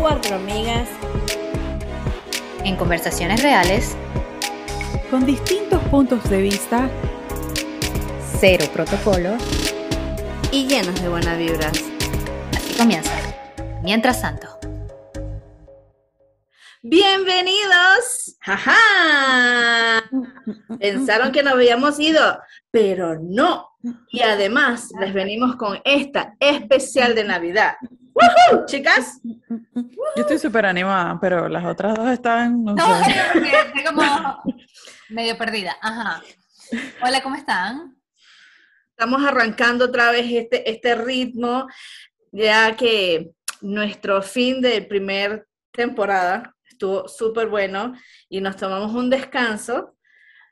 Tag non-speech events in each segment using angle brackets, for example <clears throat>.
Cuatro amigas en conversaciones reales, con distintos puntos de vista, cero protocolo y llenos de buenas vibras. Así comienza. Mientras tanto. Bienvenidos. ¡Jaja! Pensaron que nos habíamos ido, pero no. Y además les venimos con esta especial de Navidad. ¡Woohoo, chicas! Yo estoy súper animada, pero las otras dos están, no, No, sé. <laughs> porque estoy como medio perdida. Ajá. Hola, ¿cómo están? Estamos arrancando otra vez este, este ritmo, ya que nuestro fin de primer temporada estuvo súper bueno y nos tomamos un descanso.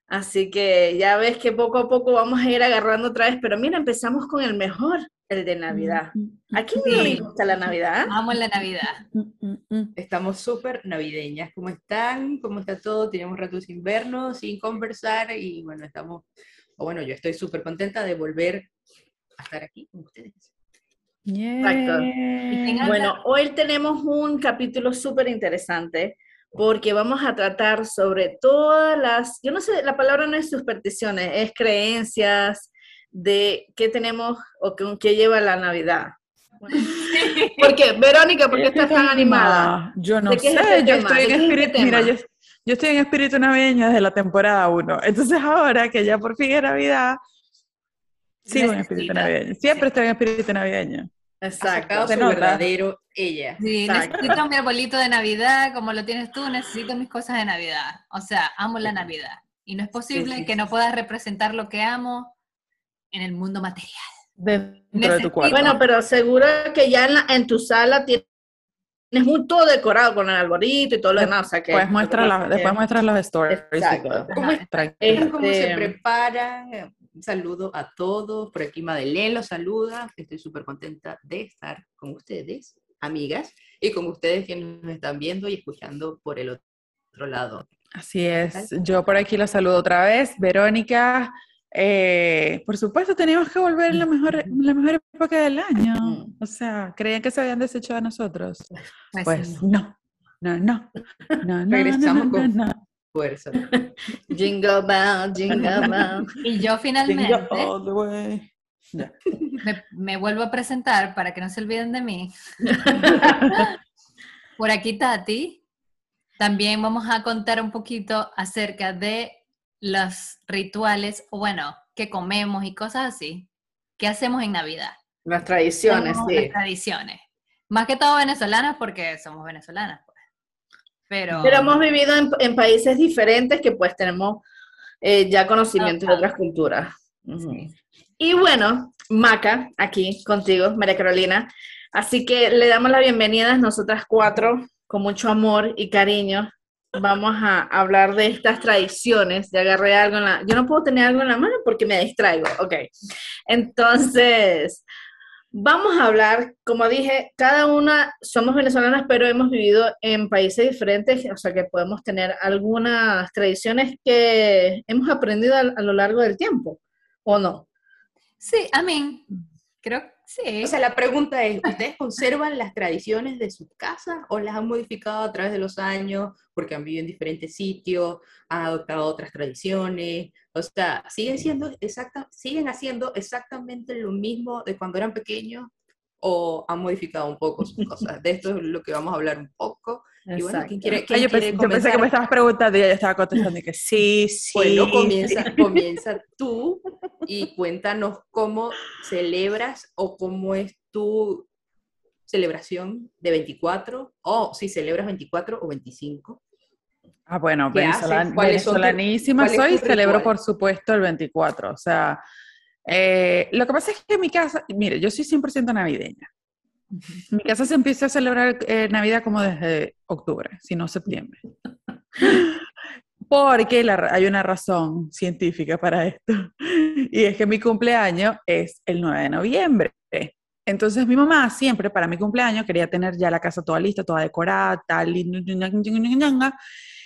Así que ya ves que poco a poco vamos a ir agarrando otra vez, pero mira, empezamos con el mejor, el de Navidad. ¿A quién no le gusta la Navidad? Amo la Navidad. Estamos súper navideñas. ¿Cómo están? ¿Cómo está todo? Tenemos rato sin vernos, sin conversar y bueno, estamos, o bueno, yo estoy súper contenta de volver a estar aquí con ustedes. Exacto. Yeah. Bueno, hoy tenemos un capítulo súper interesante porque vamos a tratar sobre todas las, yo no sé, la palabra no es supersticiones, es creencias de qué tenemos o con qué lleva la Navidad. <laughs> Porque, Verónica, ¿por qué estás tan animada? Yo no ¿De qué sé, es este yo estoy en ¿De qué es este espíritu, mira, yo, yo estoy en espíritu navideño desde la temporada 1. Entonces ahora que ya por fin es Navidad, sigo en espíritu navideño. Siempre estoy en espíritu navideño. Exacto. Su nota. verdadero ella. Sí, Exacto. necesito mi arbolito de Navidad como lo tienes tú, necesito mis cosas de Navidad. O sea, amo la Navidad. Y no es posible sí, que sí. no puedas representar lo que amo en el mundo material. Dentro de Necesito- tu cuarto. Bueno, pero seguro que ya en, la- en tu sala tienes un todo decorado con el arbolito y todo lo demás. O sea que, Después muestra, la- después muestras los stories y Exacto. todo. ¿Cómo. Tranquila. ¿Cómo se Este- preparan? Un saludo a todos. Por aquí Madeleine los saluda. Estoy súper contenta de estar con ustedes, amigas, y con ustedes quienes nos están viendo y escuchando por el otro lado. Así es. Yo por aquí la saludo otra vez. Verónica, eh, por supuesto, teníamos que volver en la mejor, en la mejor época del año. O sea, creían que se habían deshecho de nosotros. Pues, no, no, no. no, no, Regresamos no, no, con- no. Fuerza. <laughs> Jingle bell, jingle bell. Y yo finalmente Jingle all the way. Ya. me, me vuelvo a presentar para que no se olviden de mí. <laughs> Por aquí Tati. También vamos a contar un poquito acerca de los rituales, o bueno, que comemos y cosas así. ¿Qué hacemos en Navidad? Las tradiciones, sí. las tradiciones. Más que todo venezolanas porque somos venezolanas. Pero, Pero hemos vivido en, en países diferentes que pues tenemos eh, ya conocimiento de otras culturas. Sí. Y bueno, Maca, aquí contigo, María Carolina. Así que le damos la bienvenida a nosotras cuatro, con mucho amor y cariño. Vamos a hablar de estas tradiciones. Ya agarré algo en la... Yo no puedo tener algo en la mano porque me distraigo. Ok. Entonces, vamos a hablar, como dije, cada una somos venezolanas, pero hemos vivido en países diferentes, o sea que podemos tener algunas tradiciones que hemos aprendido a, lo largo del tiempo, ¿o no? sí, a mí, creo sí. O sea, la pregunta es, ¿ustedes conservan las tradiciones de su casa o las han modificado a través de los años porque han vivido en diferentes sitios, han adoptado otras tradiciones? O sea, ¿siguen, siendo exacta, ¿siguen haciendo exactamente lo mismo de cuando eran pequeños o han modificado un poco sus cosas? De esto es lo que vamos a hablar un poco. Y bueno, ¿quién quiere, quién yo, quiere pensé, yo pensé que me estabas preguntando y yo estabas contestando que sí, sí. Bueno, sí. comienza, comienza tú y cuéntanos cómo celebras o cómo es tu celebración de 24 o si celebras 24 o 25. Ah, bueno, ¿Qué haces? venezolan- ¿Cuáles son tu- venezolanísima es soy, tu celebro por supuesto el 24. O sea, eh, lo que pasa es que en mi casa, mire, yo soy 100% navideña. Mi casa se empieza a celebrar eh, Navidad como desde octubre, si no septiembre. Porque la hay una razón científica para esto. Y es que mi cumpleaños es el 9 de noviembre. Entonces mi mamá siempre para mi cumpleaños quería tener ya la casa toda lista, toda decorada, tal, y,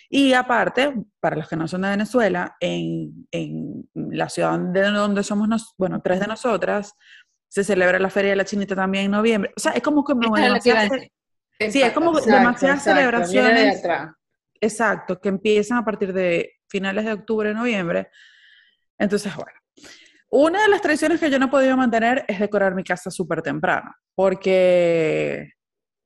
Y aparte, para los que no son de Venezuela, en, en la ciudad de donde somos, nos, bueno, tres de nosotras, se celebra la Feria de la Chinita también en noviembre. O sea, es como que es lo que. Sí, es como Exacto, demasiadas exacto, celebraciones. Exacto, que empiezan a partir de finales de octubre, noviembre. Entonces, bueno, una de las tradiciones que yo no he podido mantener es decorar mi casa súper temprano, porque,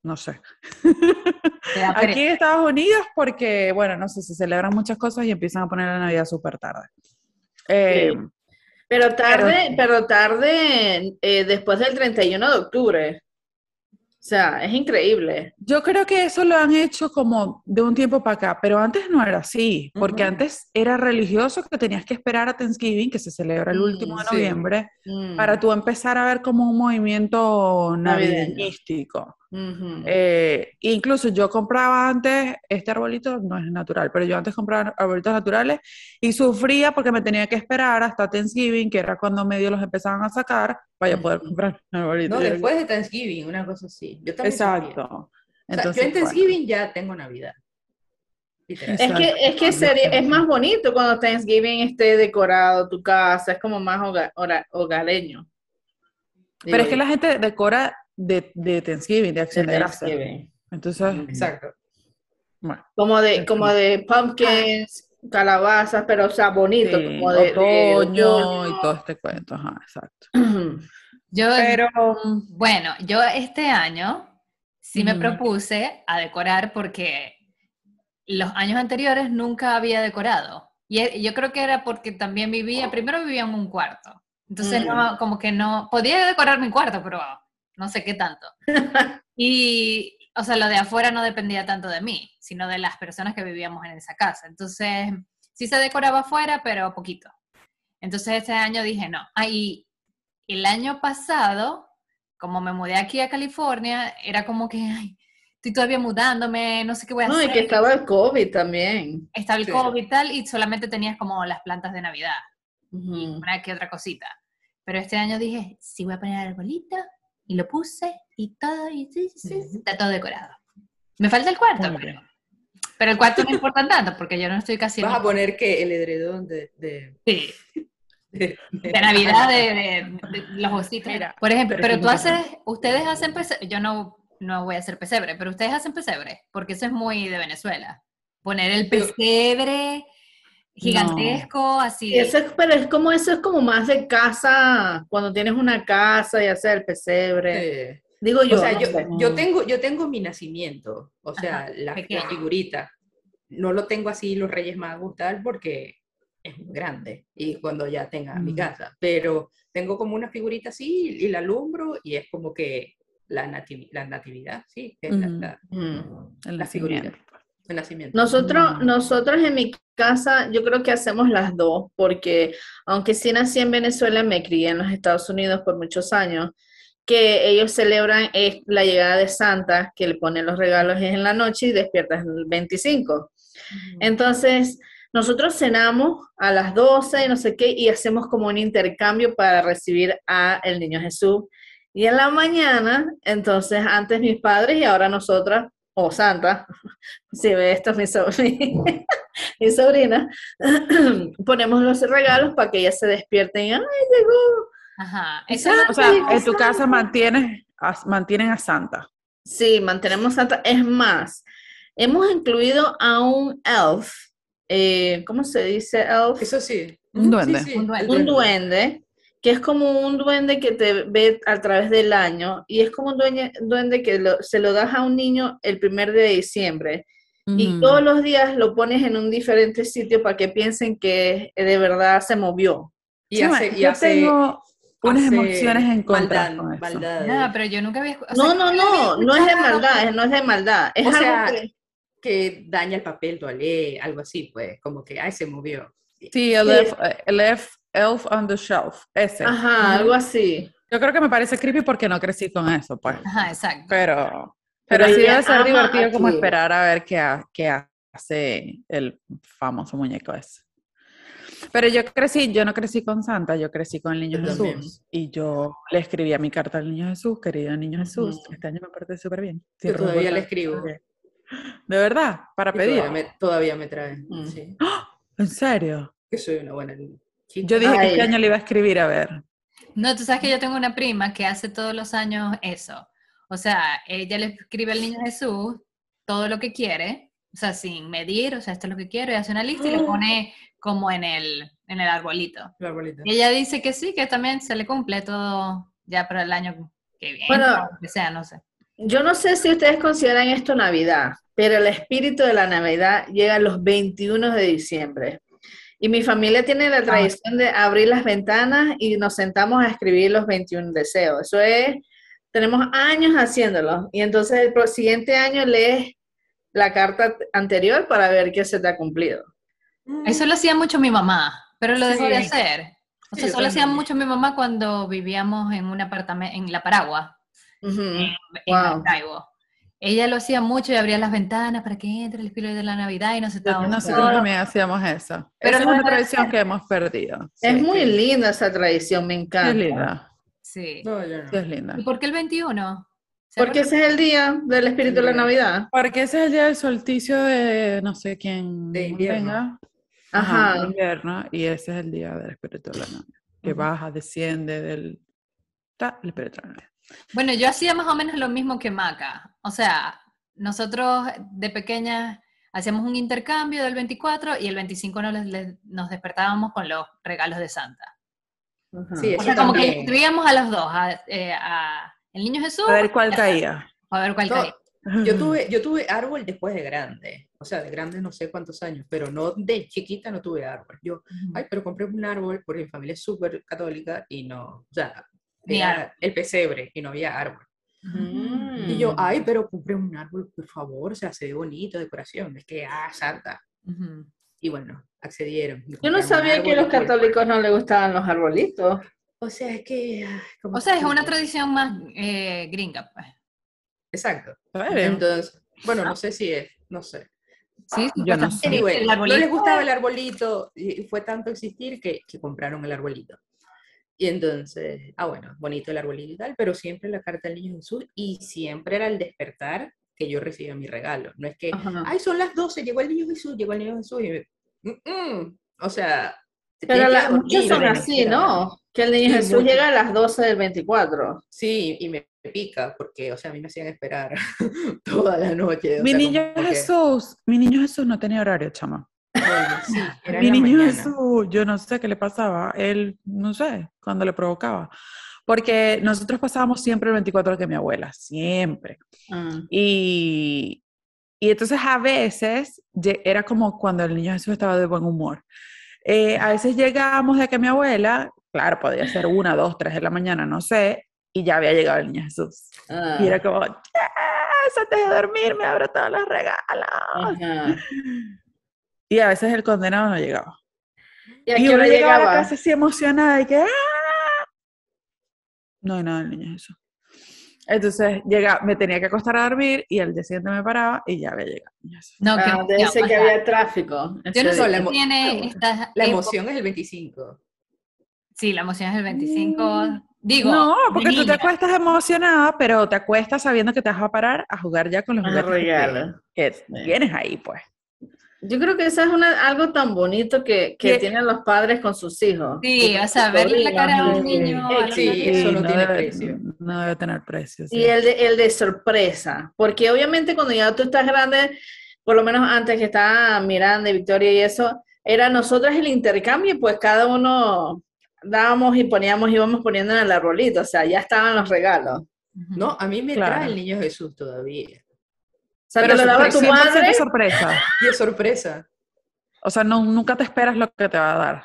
no sé, <laughs> aquí en Estados Unidos, porque, bueno, no sé, se celebran muchas cosas y empiezan a poner la Navidad súper tarde. Eh, Sí. Pero tarde, pero tarde eh, después del 31 de octubre. O sea, es increíble. Yo creo que eso lo han hecho como de un tiempo para acá, pero antes no era así, porque Ujú. antes era religioso que tenías que esperar a Thanksgiving, que se celebra el Mm, último de sí. noviembre, Mm. para tú empezar a ver como un movimiento Navideño. Eh, incluso yo compraba antes, este arbolito no es natural, pero yo antes compraba arbolitos naturales y sufría porque me tenía que esperar hasta Thanksgiving, que era cuando medio los empezaban a sacar, para yo poder Ujú. comprar un arbolito. No, Yo- después de Thanksgiving, una cosa así. Yo también. Exacto. O sea, Entonces, yo en bueno. Thanksgiving ya tengo Navidad. Es que, es que sería, es más bonito cuando Thanksgiving esté decorado tu casa, es como más hoga- hora- hogareño. Pero es que la gente decora de, de Thanksgiving, de acción de gracias. Thanksgiving. Entonces, Exacto. bueno. Como de, como de pumpkins, calabazas, pero o sea, bonito, sí, como de, de otoño y todo este cuento, ajá, exacto. <clears throat> Yo, Pero, bueno, yo este año sí me propuse a decorar porque los años anteriores nunca había decorado. Y e- yo creo que era porque también vivía, primero vivía en un cuarto. Entonces, Mm. no, como que no, podía decorar mi cuarto, pero no sé qué tanto. <laughs> Y, o sea, lo de afuera no dependía tanto de mí, sino de las personas que vivíamos en esa casa. Entonces, sí se decoraba afuera, pero poquito. Entonces, este año dije, no. Ahí, el año pasado, como me mudé aquí a California, era como que, ay, estoy todavía mudándome, no sé qué voy a No, y hacer. que estaba el COVID también. Estaba el Sí. COVID y tal, y solamente tenías como las plantas de Navidad Ujú. una que otra cosita. Pero este año dije, sí voy a poner arbolito, y lo puse, y todo, y sí, sí, está todo decorado. Me falta el cuarto, pero, el cuarto no importa tanto, porque yo no estoy casi Vas a poner que el edredón de, de, sí, de- de Navidad, de, los ositos. Por ejemplo, pero tú haces, ustedes hacen pesebre, yo no, no voy a hacer pesebre, pero ustedes hacen pesebre, porque eso es muy de Venezuela. Poner el pesebre gigantesco, así. Eso es, pero es como eso es como más de casa, cuando tienes una casa y hacer el pesebre. eh, Digo yo, o sea, no yo, sé. yo tengo, yo tengo mi nacimiento, o sea, Ajá, la, la figurita. No lo tengo así los Reyes Magos tal porque es muy grande y cuando ya tenga mi Mm. casa, pero tengo como una figurita así y la alumbro y es como que la, nativi- la natividad, sí, que es la- Ujú. la- Mm. la figurita. El nacimiento. Nosotros, Mm. nosotros en mi casa, yo creo que hacemos las dos, porque aunque sí nací en Venezuela, me crié en los Estados Unidos por muchos años, que ellos celebran es la llegada de Santa, que le ponen los regalos en la noche y despiertas el 25. Entonces, nosotros cenamos a las 12 y no sé qué, y hacemos como un intercambio para recibir a el niño Jesús. Y en la mañana, entonces, antes mis padres y ahora nosotras, o Santa, <laughs> si ve esto mi, so- <laughs> mi, mi sobrina, <clears throat> ponemos los regalos para que ella se despierte y, ay, llegó. Ajá. Eso O sea, en tu casa mantienes, a- mantienen a Santa. Sí, mantenemos Santa. Es más, hemos incluido a un elf, eh, ¿cómo se dice elf? Eso sí. Un Ujú, duende. sí, sí, Un duende. un duende, que es como un duende que te ve a través del año, y es como un duende, duende que lo- se lo das a un niño el primer de diciembre, y Ujú. todos los días lo pones en un diferente sitio para que piensen que de verdad se movió. Y Sí, hace, ma- y yo hace- tengo unas hace emociones en contra maldad- con eso. maldades. Nada, pero yo nunca había o sea, No, no, yo no, no es de maldad, no es de maldad, es O algo sea, que- que daña el papel toalé, algo así, pues, como que, ay, se movió. Sí, el Sí. elf, el elf, elf on the shelf, ese. ajá, algo así. Yo creo que me parece creepy porque no crecí con eso, pues. Ajá, exacto. Pero, Pero pero sí debe ser divertido como esperar a ver qué, ha- qué hace el famoso muñeco ese. Pero yo crecí, yo no crecí con Santa, yo crecí con el Niño Yo Jesús. también. Y yo le escribía mi carta al Niño Jesús, querido Niño Jesús. Este año me porté súper bien. Sí, Yo todavía le escribo. bien. De verdad, para Y pedir. Todavía me, todavía me traen. Mm. Sí. ¿En serio? Que soy una buena chica. Yo dije que este año le iba a escribir a ver. No, tú sabes que yo tengo una prima que hace todos los años eso. O sea, ella le escribe al niño Jesús todo lo que quiere, o sea, sin medir, o sea, esto es lo que quiero, y hace una lista y le pone como en el, en el arbolito. La arbolita. Y ella dice que sí, que también se le cumple todo ya para el año que viene, Bueno. o lo que sea, no sé. Yo no sé si ustedes consideran esto Navidad, pero el espíritu de la Navidad llega los 21 de diciembre. Y mi familia tiene la tradición de abrir las ventanas y nos sentamos a escribir los 21 deseos. Eso es, tenemos años haciéndolo. Y entonces el siguiente año lees la carta anterior para ver qué se te ha cumplido. Mm. Eso lo hacía mucho mi mamá, pero lo dejó de Sí. hacer. O Sí, sea, yo solo hacía mucho mi mamá cuando vivíamos en un apartamento, en La Paragua, en, en Wow. Ella lo hacía mucho y abría las ventanas para que entre el espíritu de la Navidad y nos sentábamos Nosotros todos. también hacíamos eso. Pero Esa es una tradición que hemos perdido. Es Sí, muy sí. linda esa tradición, me encanta. es linda. Sí. No, no. Sí, es linda. ¿Y por qué el 21? ¿Se Porque ese es el día del espíritu de la Navidad. Porque ese es el día del solsticio de no sé quién De invierno. venga. Ajá. de invierno. Y ese es el día del espíritu de la Navidad. Que Ujú. baja, desciende del. Ta, el espíritu de la Navidad. Bueno, yo hacía más o menos lo mismo que Maca. O sea, nosotros de pequeñas hacíamos un intercambio del 24 y el 25 nos, les- les- nos despertábamos con los regalos de Santa. Sí, O sea, como que escribíamos a los dos, a, eh, a el niño Jesús, A ver cuál caía. a ver cuál No, caía. Yo tuve, yo tuve árbol después de grande. O sea, de grande no sé cuántos años, pero no de chiquita no tuve árbol. Yo, ay, pero compré un árbol porque mi familia es súper católica y no, o sea, era el pesebre y no había árbol. Mm. Y yo, ay, pero compré un árbol, por favor, o sea, se ve bonito, decoración, es que, ah, santa. Y bueno, accedieron. Yo no sabía que a los católicos no les gustaban los arbolitos. O sea, es que... ah, ¿cómo O sea, es una tradición más eh, gringa, pues. Exacto. Entonces, bueno, no sé si es, no sé. Sí, Yo no sé. Anyway, el no les gustaba el arbolito y fue tanto existir que, que compraron el arbolito. Y entonces, ah, bueno, bonito el arbolito y tal, pero siempre la carta del niño Jesús y siempre era el despertar que yo recibía mi regalo. No es que, Ajá. ay, son las 12, llegó el niño Jesús, llegó el niño Jesús. Y me, "Mm, mm". O sea, Pero la- muchos son así, ¿no? Que el niño Sí, Jesús llega a las 12 del 24. Sí, y me pica, porque, o sea, a mí me hacían esperar <laughs> toda la noche. Mi sea, niño que- Jesús, mi niño Jesús no tenía horario, chama. Sí, <laughs> era Mi niño mañana. Jesús, yo no sé qué le pasaba, él, no sé, cuando le provocaba. Porque nosotros pasábamos siempre el 24 que mi abuela, siempre. Y, y entonces a veces era como cuando el niño Jesús estaba de buen humor. Eh, a veces llegábamos de que mi abuela, claro, podía ser una, dos, tres de la mañana, no sé, y ya había llegado el niño Jesús. Ah, Y era como, yes, antes de dormir me abro todos los regalos. ajá. Y a veces el condenado no llegaba. ¿Y a Y uno llegaba a la casa así emocionada y que ¡ah! No hay nada del niño Jesús. Entonces llega, me tenía que acostar a dormir y al día siguiente me paraba y ya había llegado. No, que Ah, no, que había tráfico. Yo no sé la tiene esta La emoción es el 25. Sí, la emoción es el 25. Digo, no, porque tú te acuestas emocionada, pero te acuestas sabiendo que te vas a parar a jugar ya con los Ah, juguetes que que tienes ahí, pues. Yo creo que eso es una, algo tan bonito que, que tienen los padres con sus hijos. Sí, o sea, verle la cara a un niño. a Sí, eso no tiene debe, precio. No debe tener precio. sí. Y el de, el de sorpresa, porque obviamente cuando ya tú estás grande, por lo menos antes que estaba Miranda y Victoria y eso, era nosotras el intercambio, pues cada uno dábamos y poníamos, íbamos poniendo en el arbolito, o sea, ya estaban los regalos. No, a mí me Claro. trae el niño Jesús todavía. Sea, Pero te lo daba tu 100% madre, sorpresa. Y es sorpresa. O sea, no, nunca te esperas lo que te va a dar.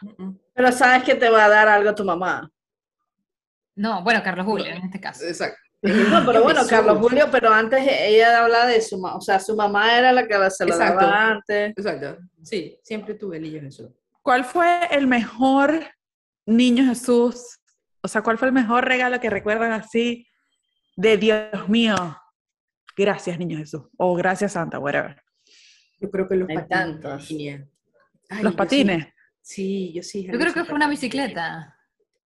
Pero sabes que te va a dar algo tu mamá. No, bueno, Carlos Julio en este caso. Exacto. No, pero <laughs> bueno. Carlos Julio, pero antes ella hablaba de su mamá, o sea, su mamá era la que se lo Exacto. daba antes. Exacto. Sí, siempre tuve el niño Jesús. ¿Cuál fue el mejor niño Jesús? O sea, ¿cuál fue el mejor regalo que recuerdan así de Dios mío? Gracias, niño Jesús. O gracias, Santa, whatever. Yo creo que los Hay patines. tantos. Virginia. Ay, Los yo patines. Sí, sí, yo sí. Yo creo que fue una bicicleta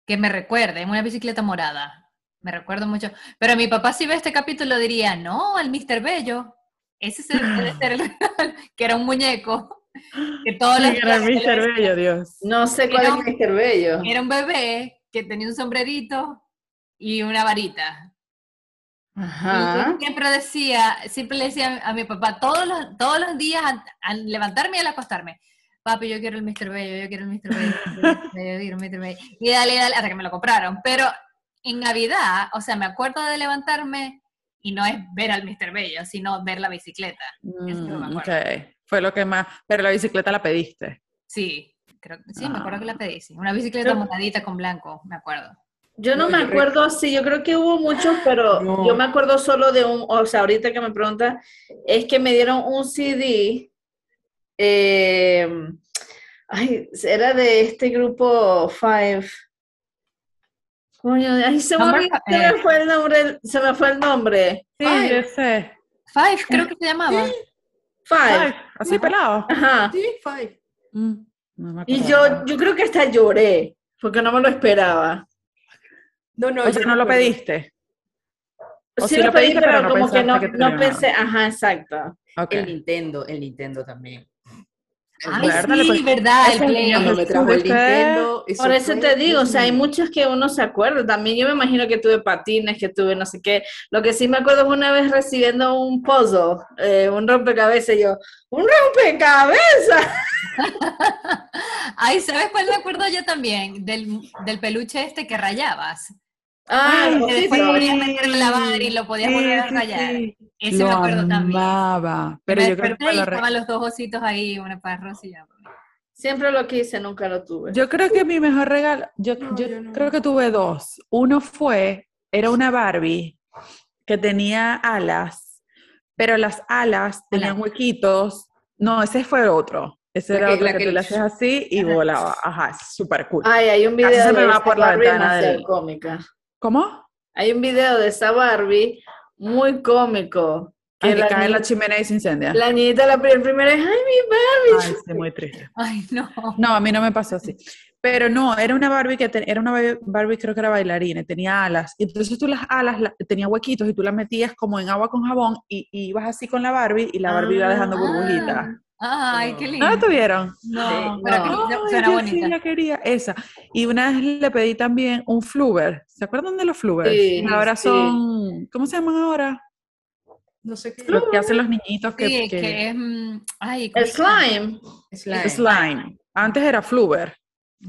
que me recuerde, una bicicleta morada. Me recuerdo mucho. Pero mi papá si ve este capítulo diría, no, el Mr. Bello. ese es el, <gasps> debe ser el <laughs> que era un muñeco, que todos los Sí, era días Mr. Bello, Dios. No sé cuál Era es Mr. Bello. Era un bebé que tenía un sombrerito y una varita. Ajá. siempre decía, siempre le decía a mi papá, todos los, todos los días al, al levantarme y al acostarme, papi, yo quiero el Mr. Bello, yo quiero el Mr. Bello, yo quiero el Mr. Bello. Y dale, dale, hasta que me lo compraron. Pero en Navidad, o sea, me acuerdo de levantarme y no es ver al Mr. Bello, sino ver la bicicleta. Mm, ok, fue lo que más, pero la bicicleta la pediste. Sí, creo, sí, me acuerdo que la Ah. pedí, sí. Una bicicleta moradita con blanco, me acuerdo. Yo no No, me acuerdo, sí, yo creo que hubo muchos, pero No. yo me acuerdo solo de un, o sea, ahorita que me pregunta, es que me dieron un CD, eh, ay, era de este grupo Five. Coño, ay, se me, se me eh. fue el nombre, se me fue el nombre. Sí, Ay. yo sé. Five, creo que se llamaba. Five. Así pelado. Ajá. Sí, five. Mm, no Y yo, yo creo que hasta lloré, porque no me lo esperaba. No, no, o sea, no lo pediste. O sí sí lo pediste, pero, pero no como que no, que no pensé, ajá, exacto. El Nintendo, el Nintendo también. Ay, le sí, pon- verdad, el Play. Cuando me trajo el Nintendo. Por eso te digo, o sea, hay muchos que uno se acuerda. También yo me imagino que tuve patines, que tuve no sé qué. Lo que sí me acuerdo es una vez recibiendo un puzzle, eh, un rompecabezas, y yo, ¡un rompecabezas! <laughs> <laughs> Ay, ¿sabes cuál me acuerdo yo también? Del, del peluche este que rayabas. Ah, Ay, sí, después lo podías meter en la lavar y lo podías Sí, volver a sí, rayar. sí. Ese lo me acuerdo también. amaba. Pero me yo creo que y lo estaban los dos ositos ahí, una para y mí. Siempre lo quise, nunca lo tuve. Yo creo que mi mejor regalo, yo, No, yo yo no. creo que tuve dos. Uno fue, era una Barbie que tenía alas, pero las alas tenían huequitos. No, ese fue otro. Ese La era que- otro la que, que- tú le hacías así y Ajá. volaba. Ajá, es súper cool. Ay, hay un Casi video se me de va por la Barbie ventana del- cómica. ¿Cómo? Hay un video de esa Barbie muy cómico. Que, la cae en la chimenea y se incendia. La niñita, la pri- primera es, ay, mi Barbie. Ay, sí, muy triste. <laughs> Ay, no. No, a mí no me pasó así. Pero no, era una Barbie que te- era una Barbie, creo que era bailarina, y tenía alas. Entonces tú las alas la- tenía huequitos y tú las metías como en agua con jabón y, y ibas así con la Barbie y la Barbie iba dejando Ah. Ay, qué No. lindo. ¿No la tuvieron? No, Sí, pero no. Ay, suena yo bonita. sí la quería, esa. Y una vez le pedí también un fluver. ¿Se acuerdan de los fluvers? Sí, ahora sí. son, ¿cómo se llaman ahora? No sé qué. Lo que hacen los niñitos que, Sí, que- que es. mm, Ay, ¿cómo El slime. Slime. slime. Antes era fluver,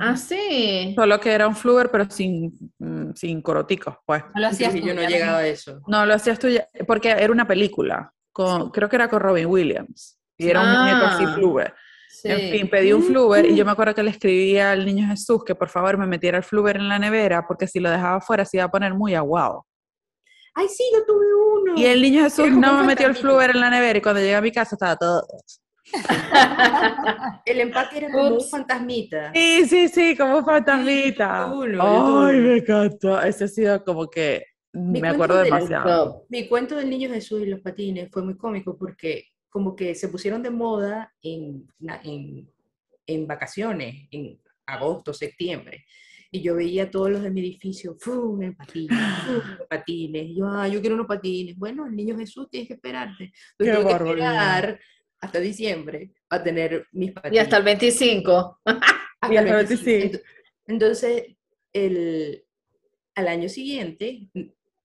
Ah, sí. solo que era un fluver pero sin, mm, sin coroticos, pues. No lo hacías tú, yo no ya llegaba a eso. No, lo hacías tú ya- porque era una película, con, creo que era con Robin Williams, y era un muñeco así Ah. fluver. sí. En fin, pedí un fluver y yo me acuerdo que le escribí al niño Jesús que por favor me metiera el fluver en la nevera porque si lo dejaba afuera se iba a poner muy aguado. Ay, sí, yo tuve uno. Y el niño Jesús no un me metió el fluver en la nevera y cuando llegué a mi casa estaba todo... <laughs> El empaque era como un Ups. fantasmita. Sí, sí, sí, como un fantasmita. Tuve uno, Ay, me encantó. Ese ha sido como que me cuento acuerdo del demasiado. Top. Mi cuento del niño Jesús y los patines fue muy cómico porque como que se pusieron de moda en, en, en vacaciones, en agosto, septiembre. Y yo veía a todos los de mi edificio, ¡fum! en patines, ¡fum! <laughs> en patines. Y yo, ah, yo quiero unos patines. Bueno, el niño Jesús tienes que esperarte. Entonces tuve que esperar hasta diciembre a tener mis patines. Y hasta el 25. <laughs> Hasta Y hasta el 25. 25. Ento- Entonces, el, al año siguiente,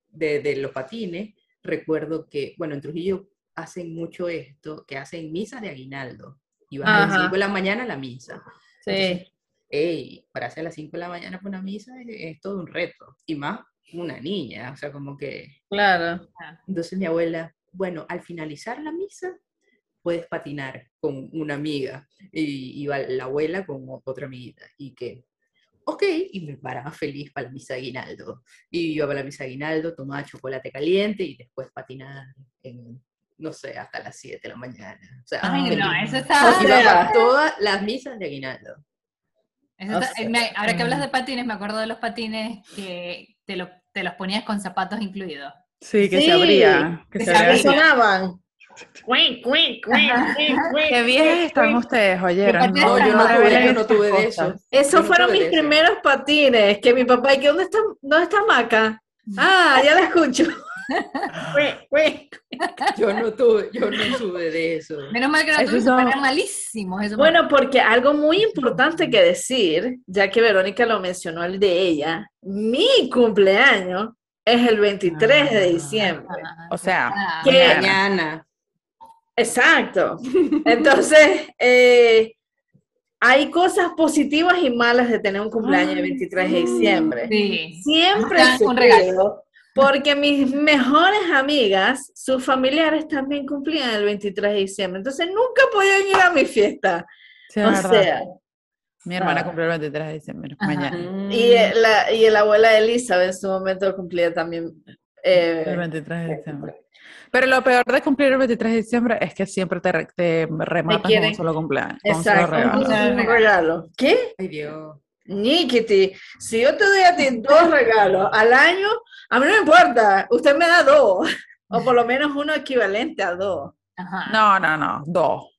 de, de los patines, recuerdo que, bueno, en Trujillo hacen mucho esto, que hacen misa de aguinaldo. Y vas a las Ajá. 5 de la mañana a la misa. Sí. Entonces, para hacer a las 5 de la mañana para una misa es, es todo un reto. Y más una niña, o sea, como que... Claro. Entonces mi abuela, bueno, al finalizar la misa, puedes patinar con una amiga. Y iba la abuela con otra amiguita. Y que, ok, y me paraba feliz para la misa de aguinaldo. Y iba para la misa de aguinaldo, tomaba chocolate caliente y después patinar en, no sé, hasta las 7 de la mañana. O sea, Ay, no, eso está. sea, Iba para todas las misas de aguinaldo. eso o está- sea, me- ahora que hablas mm. de patines, me acuerdo de los patines que te, lo- te los ponías con zapatos incluidos. Sí, que Sí, se abría. Que que se abría. sonaban. Qué viejas están ustedes, oyeron. No, yo no tuve, yo no tuve de eso. Esos no fueron mis primeros patines, que mi papá, ¿y que dónde está, dónde está Maca? Ah, ya la escucho. Yo no tuve, yo no tuve de eso. Menos mal que no son- malísimo. Eso Bueno, porque algo muy importante que decir, ya que Verónica lo mencionó el de ella, mi cumpleaños es el 23 de diciembre. Ah, O sea, ah, mañana. Exacto. Entonces, eh, hay cosas positivas y malas de tener un cumpleaños el 23 de diciembre. Sí. Siempre un regalo. Porque mis mejores amigas, sus familiares también cumplían el 23 de diciembre, entonces nunca podían ir a mi fiesta. Sí, o verdad. sea, Mi hermana ah. cumple el 23 de diciembre, Ajá. mañana. y, eh, la, y la abuela de Elizabeth en su momento cumplía también. eh, El 23 de diciembre. Pero lo peor de cumplir el 23 de diciembre es que siempre te, te rematas con un solo cumpleaños. con un solo exacto, regalo. un, regalo. un regalo. ¿Qué? Ay, Dios. Nikiti, si yo te doy a ti dos regalos al año, a mí no me importa, usted me da dos, o por lo menos uno equivalente a dos. Ajá. No, no, no, dos.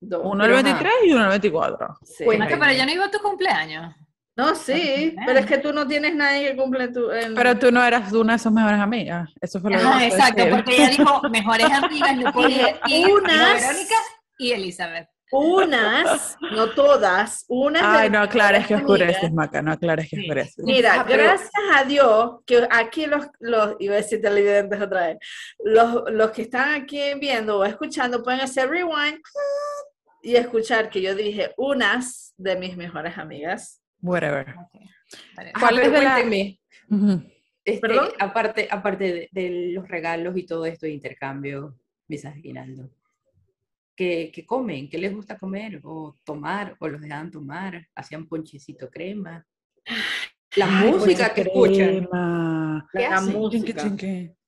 dos. Uno el Pero, ajá. 23 y uno el 24. Sí. Pues, Maca, pero yo no iba a tu cumpleaños. No, sí, pero es que tú no tienes nadie que cumple tu... Pero tú no eras una de sus mejores amigas. Eso fue lo que Ajá, quise exacto, decir. porque ella dijo mejores amigas, <laughs> podía ir Unas- Verónica y Elizabeth. Unas, no todas, unas... Ay, no aclares que oscureces. Maca, no aclares que Sí. oscureces. Mira, Ah, pero- gracias a Dios que aquí los, los iba a decir televidentes otra vez, los, los que están aquí viendo o escuchando pueden hacer rewind y escuchar que yo dije unas de mis mejores amigas. Whatever. Vale. ¿Cuál es de la- este, aparte, aparte de, de los regalos y todo esto de intercambio, Misa Aguinaldo, ¿qué, qué comen? ¿Qué les gusta comer? ¿O tomar? ¿O los dejaban tomar? ¿Hacían ponchecito crema? La Ay, música que escuchan. crema. ¿Qué La hacen? música.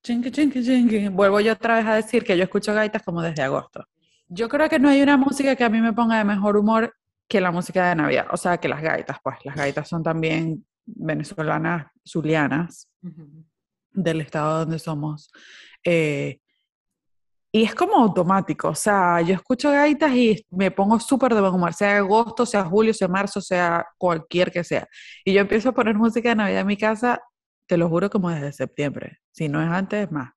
Chinque, chinque, chinque. Vuelvo yo otra vez a decir que yo escucho gaitas como desde agosto. Yo creo que no hay una música que a mí me ponga de mejor humor que la música de Navidad. O sea, que las gaitas, pues. Las gaitas son también venezolanas, zulianas, Ujú. del estado donde somos. Eh, y es como automático, o sea, yo escucho gaitas y me pongo súper de buen humor, sea agosto, sea julio, sea marzo, sea cualquier que sea. Y yo empiezo a poner música de Navidad en mi casa, te lo juro, como desde septiembre. Si no es antes, es más.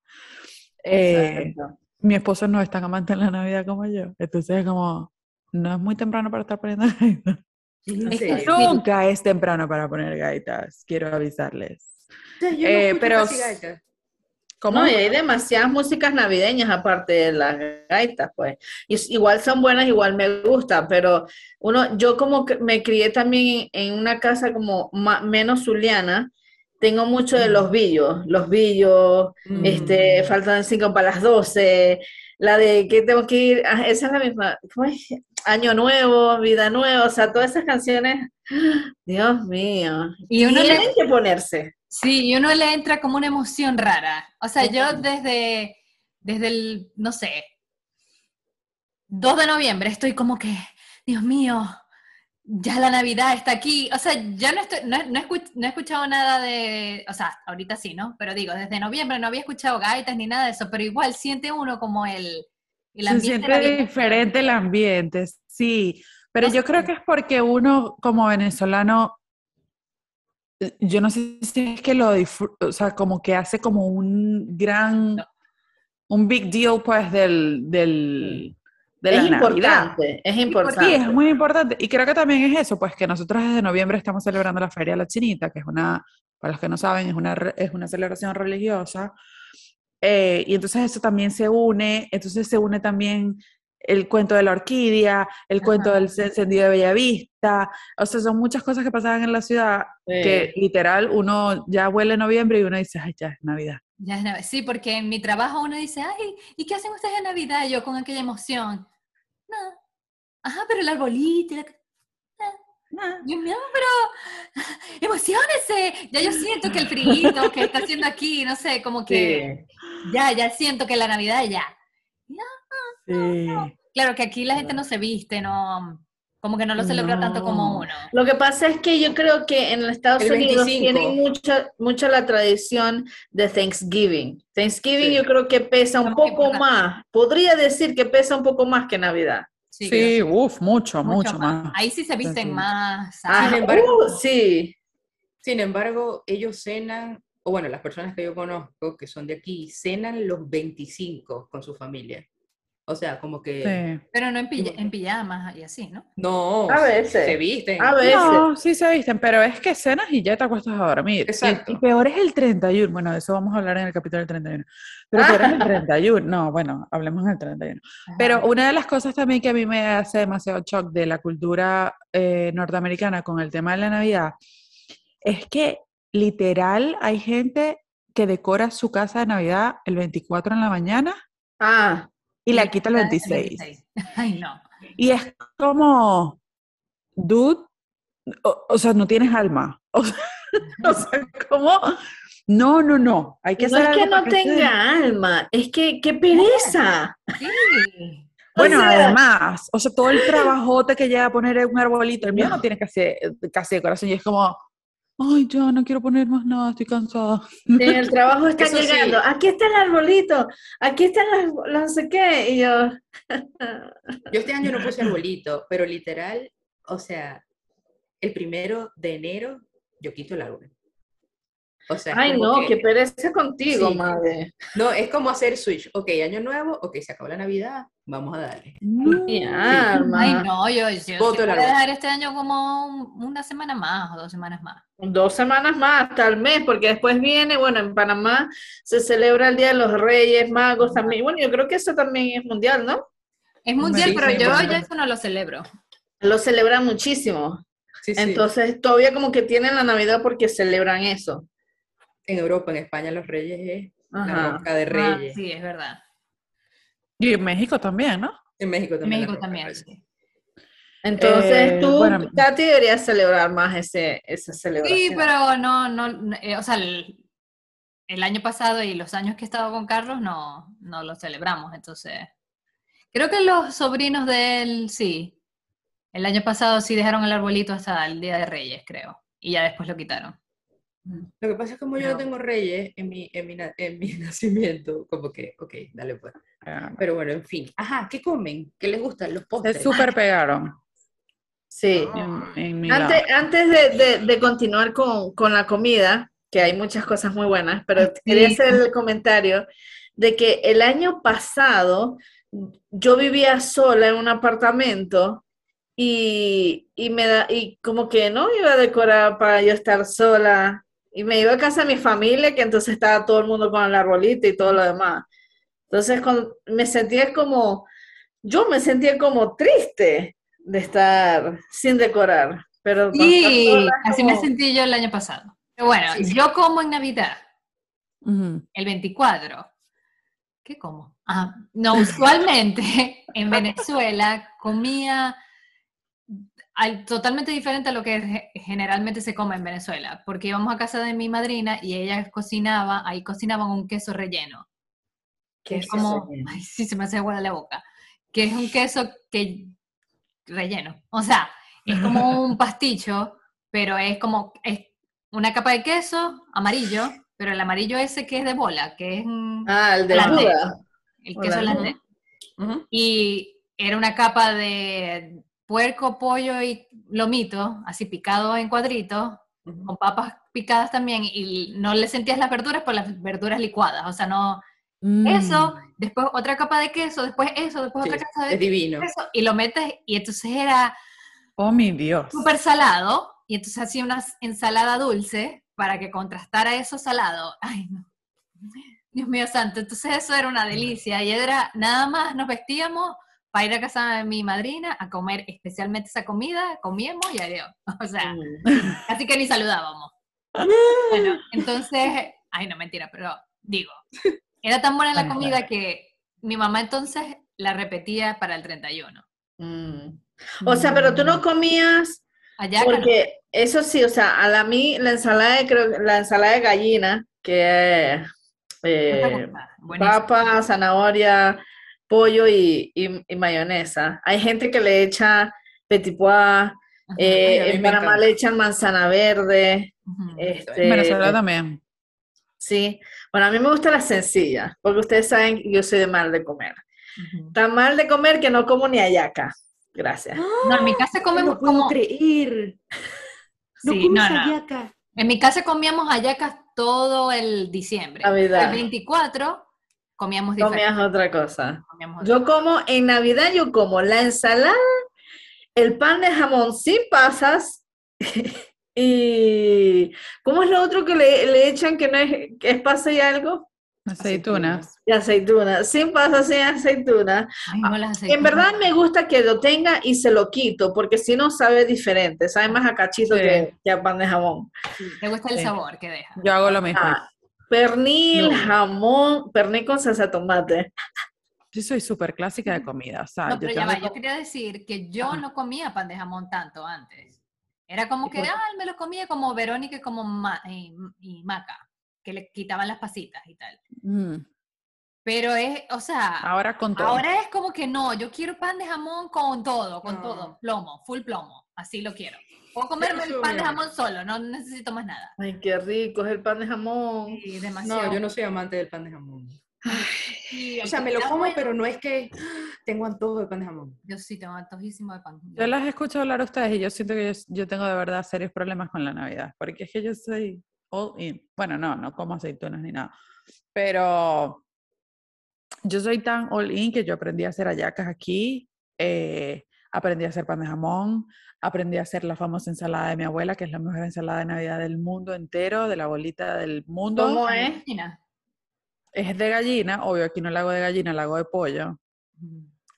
Eh, mi esposo no es tan amante en la Navidad como yo, entonces es como, no es muy temprano para estar poniendo <laughs> gaitas. Nunca es temprano para poner gaitas, quiero avisarles. Yo no Eh, pero casi s- gaitas. ¿Cómo? No, y hay demasiadas músicas navideñas aparte de las gaitas, pues. Y igual son buenas, igual me gustan, pero uno, yo como que me crié también en una casa como menos zuliana, tengo mucho de los billos, los billos, Mm. este, faltan cinco para las doce, la de que tengo que ir, ah, esa es la misma, ¿cómo es? Año nuevo, vida nueva, o sea, todas esas canciones, <gasps> Dios mío, Y uno le- tienen que ponerse. Sí, y uno le entra como una emoción rara. O sea, yo desde, desde el, no sé, 2 de noviembre estoy como que, Dios mío, ya la Navidad está aquí. O sea, ya no, estoy, no, no escuch- no he escuchado nada de, o sea, ahorita sí, ¿no? Pero digo, desde noviembre no había escuchado gaitas ni nada de eso, pero igual siente uno como el, el Se ambiente siente navideño. diferente el ambiente, sí. Pero yo creo que es porque uno como venezolano, yo no sé si es que lo disfruta, o sea, como que hace como un gran, No. un big deal pues del, del, de es la Navidad. importante, es importante. Sí, es muy importante. Y creo que también es eso, pues que nosotros desde noviembre estamos celebrando la Feria de la Chinita, que es una, para los que no saben, es una, es una celebración religiosa. Eh, y entonces eso también se une, entonces se une también el cuento de la orquídea, el cuento Ajá. del encendido de Bellavista, o sea, son muchas cosas que pasaban en la ciudad que literal uno ya huele noviembre y uno dice, ay, ya es Navidad. Ya es Navidad. Sí, porque en mi trabajo uno dice, ay, ¿y qué hacen ustedes en Navidad? Y yo con aquella emoción. No. Ajá, pero el arbolito. la- Yo, no, pero <laughs> emocionese. Ya yo siento que el frío que está haciendo aquí, no sé, como que Sí. ya, ya siento que la Navidad ya. Sí. Claro que aquí la gente no se viste, no, como que no lo celebra tanto como No. uno. Lo que pasa es que yo creo que en Estados El Unidos 25. tienen mucha, mucha la tradición de Thanksgiving. Thanksgiving Sí. yo creo que pesa un poco importante. más. Podría decir que pesa un poco más que Navidad. Sí, uff, mucho, mucho, más. Ahí sí se visten Sí. más. Ah, Sin embargo- uh, sí. Sin embargo, ellos cenan o bueno, las personas que yo conozco que son de aquí, cenan los 25 con su familia. O sea, como que... Sí. Pero no en, pilla- en pijamas y así, ¿no? No, A veces. se visten. A veces. No, sí se visten, pero es que cenas y ya te acuestas a dormir. Exacto. Y, peor es el 31. Bueno, de eso vamos a hablar en el capítulo del 31. Pero peor es el <laughs> 31. No, bueno, hablemos del 31. Pero una de las cosas también que a mí me hace demasiado shock de la cultura eh, norteamericana con el tema de la Navidad es que literal hay gente que decora su casa de Navidad el 24 en la mañana Ah, y la quita el el 26. <laughs> Ay, no. Y es como, dude, o, o sea, no tienes alma. <laughs> O sea, o sea, ¿cómo? No, no, no. Hay que no es que no tenga alma, es que qué pereza. Sí. <laughs> Bueno, O sea- además, o sea, todo el trabajote que llega a poner un arbolito, el mío no tiene casi, casi decoración y es como, ay, ya no quiero poner más nada, estoy cansada. En el trabajo Eso sí. llegando, aquí está el arbolito, aquí están las, las no sé qué, y yo, Yo este año no puse arbolito, pero literal, o sea, el primero de enero yo quito el árbol. O sea, es ay no, que- qué pereza contigo, Sí. madre. no, es como hacer switch. Ok, año nuevo, ok, se acabó la Navidad, vamos a darle. Ay, no, yo, yo voy el a dejar este año como un- una semana más o dos semanas más. Dos semanas más, tal mes, porque después viene, bueno, en Panamá se celebra el Día de los Reyes Magos también. Bueno, yo creo que eso también es mundial, ¿no? Es mundial, Sí, pero sí, yo bueno. ya eso no lo celebro. Lo celebran muchísimo. Sí, sí. Entonces, todavía como que tienen la Navidad porque celebran eso. En Europa, en España, los reyes es la rosca de Ah, reyes. sí, es verdad. Y en México también, ¿no? En México En también. la México también, sí. Entonces, Eh, tú, bueno. Katy, deberías celebrar más ese, esa celebración. Sí, pero no, no, no, eh, o sea, el, el año pasado y los años que he estado con Carlos no, no lo celebramos, entonces. Creo que los sobrinos de él, sí. El año pasado sí dejaron el arbolito hasta el Día de Reyes, creo. Y ya después lo quitaron. Lo que pasa es que como yo No. tengo reyes en mi, en mi, en mi <laughs> nacimiento, como que, ok, dale pues. Ah, Pero bueno, en fin. Ajá, ¿qué comen? ¿Qué les gustan? Los Se postres. súper pegaron Sí. en, en mi Antes, antes de, de- de continuar con, con la comida, que hay muchas cosas muy buenas, pero quería hacer el comentario de que el año pasado yo vivía sola en un apartamento y, y me da, y como que no iba a decorar para yo estar sola. Y me iba a casa de mi familia, que entonces estaba todo el mundo con el arbolito y todo lo demás. Entonces cuando me sentía como, yo me sentía como triste de estar sin decorar. Pero Sí, así me sentí yo el año pasado. Pero bueno, Sí, yo como en Navidad, el 24. ¿Qué como? Ah, no, usualmente <laughs> en Venezuela comía al- totalmente diferente a lo que ge- generalmente se come en Venezuela, porque íbamos a casa de mi madrina y ella cocinaba, ahí cocinaban un queso relleno. ¿Qué que es como, ay, sí, se me hace agua de la boca, que es un queso que relleno, o sea, es como <laughs> un pasticho, pero es como, es una capa de queso amarillo, pero el amarillo ese que es de bola, que es Ah, el de Holandés. El queso holandés. holandés. Ujú. Y era una capa de puerco, pollo y lomito, así picado en cuadritos, con papas picadas también, y no le sentías las verduras por las verduras licuadas, o sea, no, eso, Mm. después otra capa de queso, después eso, después Sí, otra capa de es divino. queso, y lo metes, y entonces era Oh, mi Dios. súper salado, y entonces hacía una ensalada dulce para que contrastara eso salado. Ay, no. Dios mío santo, entonces eso era una delicia, y era, nada más nos vestíamos para ir a casa de mi madrina a comer especialmente esa comida, comíamos y adiós. <laughs> O sea, Mm. Así que ni saludábamos. <laughs> Bueno, entonces, ay, no mentira, pero digo, era tan buena la comida que mi mamá entonces la repetía para el 31. Mm. O sea, pero tú no comías, Allá porque eso sí, o sea, a la mí la ensalada de, creo, la ensalada de gallina, que es eh, papa, zanahoria, pollo y, y- y mayonesa. Hay gente que le echa petit pois, eh, en Panamá le echan manzana verde, este, En Venezuela también. sí. Bueno, a mí me gusta la sencilla, porque ustedes saben que yo soy de mal de comer. Tan mal de comer que no como ni ayaca. Gracias. No, en mi casa comemos no puedo como... creer. No Sí, comes no, no. hallaca. En mi casa comíamos hallacas todo el diciembre. Navidad. El 24 comíamos diferente. Comías otra cosa. comíamos otra Yo como, en Navidad yo como la ensalada, el pan de jamón sin pasas <laughs> y ¿cómo es lo otro que le, le echan que no es, que es pasa y algo? Aceitunas. Y aceituna, sin pasas, sin aceituna. Ay, no las En verdad me gusta que lo tenga y se lo quito, porque si no sabe diferente, sabe más a cachito Sí. que, que a pan de jamón. ¿Te gusta el Sí. sabor que deja? Yo hago lo mismo. Ah, pernil, No. jamón, pernil con salsa de tomate. Yo soy súper clásica de comida. O sea, No, yo pero ya tengo va, yo quería decir que yo Ajá. no comía pan de jamón tanto antes. Era como ¿Y que, ah, me lo comía como Verónica y como Ma- y, y Maca, que le quitaban las pasitas y tal. Mm, Pero es, o sea, ahora con todo. ahora es como que no, yo quiero pan de jamón con todo, con No. todo, plomo, full plomo, así lo quiero. Puedo comerme el pan de jamón solo, no necesito más nada. Ay, qué rico es el pan de jamón. Sí, demasiado. No, yo no soy amante del pan de jamón. Sí, O sea, me lo como, bueno- pero no es que tengo antojo de pan de jamón. Yo sí tengo antojísimo de pan. Yo las escucho hablar a ustedes y yo siento que yo, yo tengo de verdad serios problemas con la Navidad, porque es que yo soy all in. Bueno, no, no como aceitunas ni nada, pero yo soy tan all in que yo aprendí a hacer hallacas aquí, eh, aprendí a hacer pan de jamón, aprendí a hacer la famosa ensalada de mi abuela, que es la mejor ensalada de Navidad del mundo entero, de la bolita del mundo. ¿Cómo es? Argentina. Es de gallina, obvio, aquí no la hago de gallina, la hago de pollo.